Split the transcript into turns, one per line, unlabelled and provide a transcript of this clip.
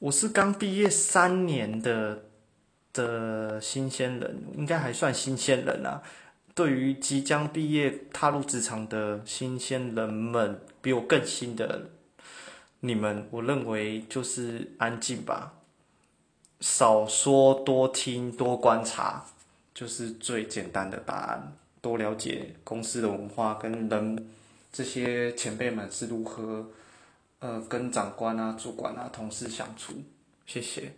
我是刚毕业三年的的新鲜人，应该还算新鲜人啊。对于即将毕业踏入职场的新鲜人们，比我更新的你们，我认为就是安静吧，少说多听多观察，就是最简单的答案。多了解公司的文化跟人，这些前辈们是如何，呃，跟长官啊、主管啊、同事相处。谢谢。